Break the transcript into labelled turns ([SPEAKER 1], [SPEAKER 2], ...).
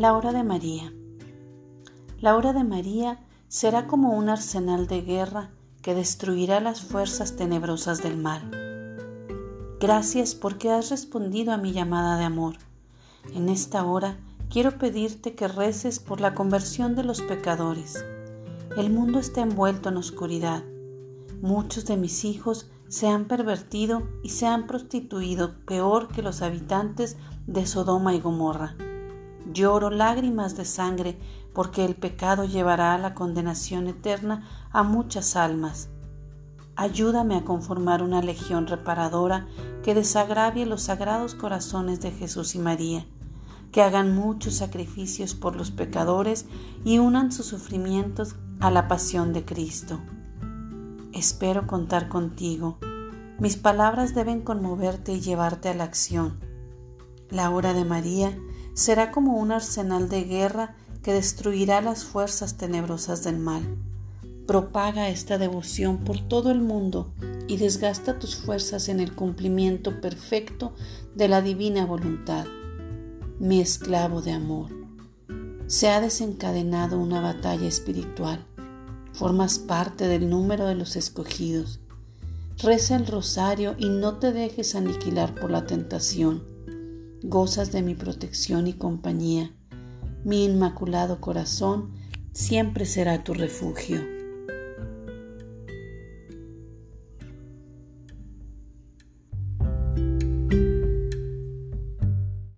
[SPEAKER 1] La hora de María. La hora de María será como un arsenal de guerra que destruirá las fuerzas tenebrosas del mal. Gracias porque has respondido a mi llamada de amor. En esta hora quiero pedirte que reces por la conversión de los pecadores. El mundo está envuelto en oscuridad. Muchos de mis hijos se han pervertido y se han prostituido peor que los habitantes de Sodoma y Gomorra. Lloro lágrimas de sangre porque el pecado llevará a la condenación eterna a muchas almas. Ayúdame a conformar una legión reparadora que desagravie los sagrados corazones de Jesús y María, que hagan muchos sacrificios por los pecadores y unan sus sufrimientos a la pasión de Cristo. Espero contar contigo. Mis palabras deben conmoverte y llevarte a la acción. La hora de María será como un arsenal de guerra que destruirá las fuerzas tenebrosas del mal. Propaga esta devoción por todo el mundo y desgasta tus fuerzas en el cumplimiento perfecto de la divina voluntad. Mi esclavo de amor. Se ha desencadenado una batalla espiritual. Formas parte del número de los escogidos. Reza el rosario y no te dejes aniquilar por la tentación gozas de mi protección y compañía. Mi inmaculado corazón siempre será tu refugio.